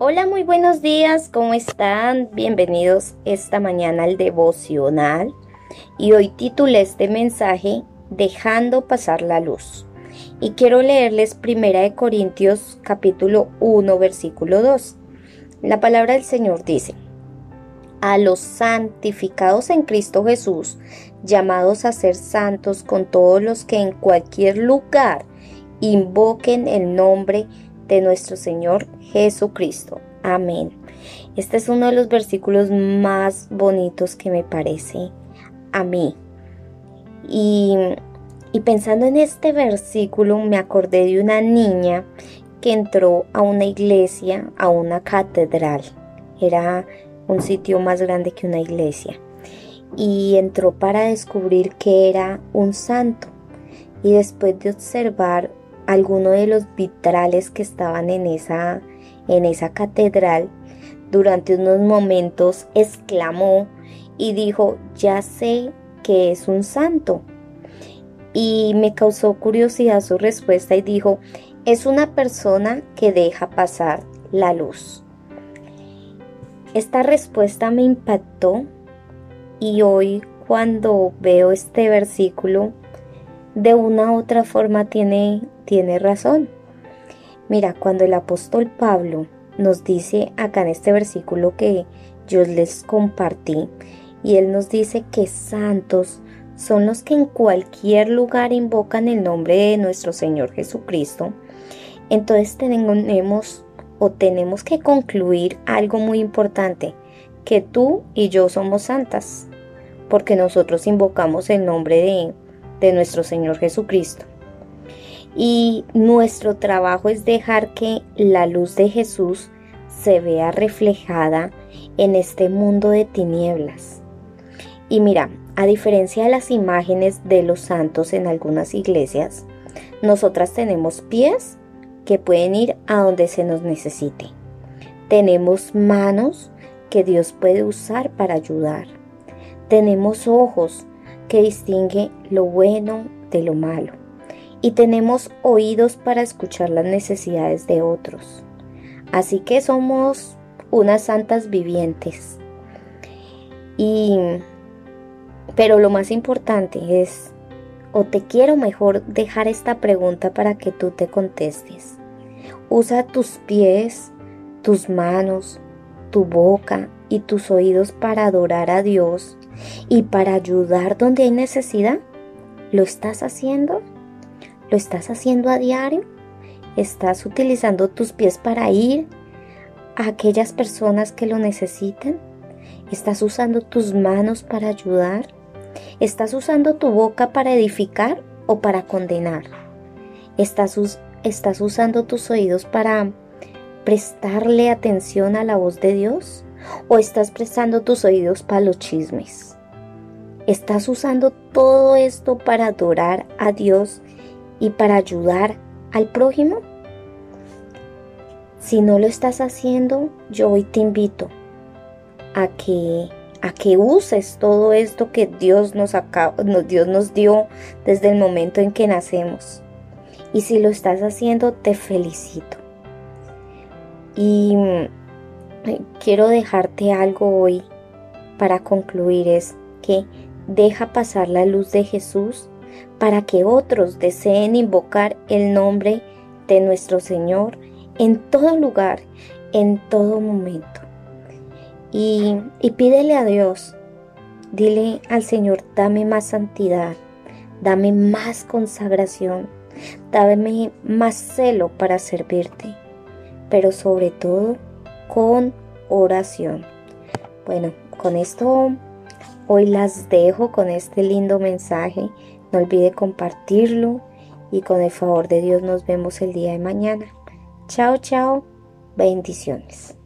Hola, muy buenos días, ¿cómo están? Bienvenidos esta mañana al devocional. Y hoy titulé este mensaje Dejando pasar la luz. Y quiero leerles Primera de Corintios capítulo 1 versículo 2. La palabra del Señor dice: A los santificados en Cristo Jesús, llamados a ser santos con todos los que en cualquier lugar invoquen el nombre de de nuestro Señor Jesucristo. Amén. Este es uno de los versículos más bonitos que me parece a mí. Y, y pensando en este versículo me acordé de una niña que entró a una iglesia, a una catedral. Era un sitio más grande que una iglesia. Y entró para descubrir que era un santo. Y después de observar alguno de los vitrales que estaban en esa, en esa catedral, durante unos momentos exclamó y dijo, ya sé que es un santo. Y me causó curiosidad su respuesta y dijo, es una persona que deja pasar la luz. Esta respuesta me impactó y hoy cuando veo este versículo, de una u otra forma tiene tiene razón. Mira, cuando el apóstol Pablo nos dice acá en este versículo que yo les compartí, y él nos dice que santos son los que en cualquier lugar invocan el nombre de nuestro Señor Jesucristo, entonces tenemos o tenemos que concluir algo muy importante, que tú y yo somos santas, porque nosotros invocamos el nombre de, de nuestro Señor Jesucristo y nuestro trabajo es dejar que la luz de Jesús se vea reflejada en este mundo de tinieblas. Y mira, a diferencia de las imágenes de los santos en algunas iglesias, nosotras tenemos pies que pueden ir a donde se nos necesite. Tenemos manos que Dios puede usar para ayudar. Tenemos ojos que distinguen lo bueno de lo malo y tenemos oídos para escuchar las necesidades de otros. Así que somos unas santas vivientes. Y pero lo más importante es o te quiero mejor dejar esta pregunta para que tú te contestes. Usa tus pies, tus manos, tu boca y tus oídos para adorar a Dios y para ayudar donde hay necesidad. ¿Lo estás haciendo? ¿Lo estás haciendo a diario? ¿Estás utilizando tus pies para ir a aquellas personas que lo necesitan? ¿Estás usando tus manos para ayudar? ¿Estás usando tu boca para edificar o para condenar? ¿Estás, ¿Estás usando tus oídos para prestarle atención a la voz de Dios? ¿O estás prestando tus oídos para los chismes? ¿Estás usando todo esto para adorar a Dios y para ayudar al prójimo? Si no lo estás haciendo, yo hoy te invito a que a que uses todo esto que Dios nos, Dios nos dio desde el momento en que nacemos. Y si lo estás haciendo, te felicito. Y mm, quiero dejarte algo hoy para concluir, es que deja pasar la luz de Jesús para que otros deseen invocar el nombre de nuestro Señor en todo lugar, en todo momento. Y, pídele a Dios, dile al Señor, dame más santidad, dame más consagración, dame más celo para servirte, pero sobre todo con oración. Bueno, con esto hoy las dejo con este lindo mensaje no olvide compartirlo y con el favor de Dios nos vemos el día de mañana. Chao, chao. Bendiciones.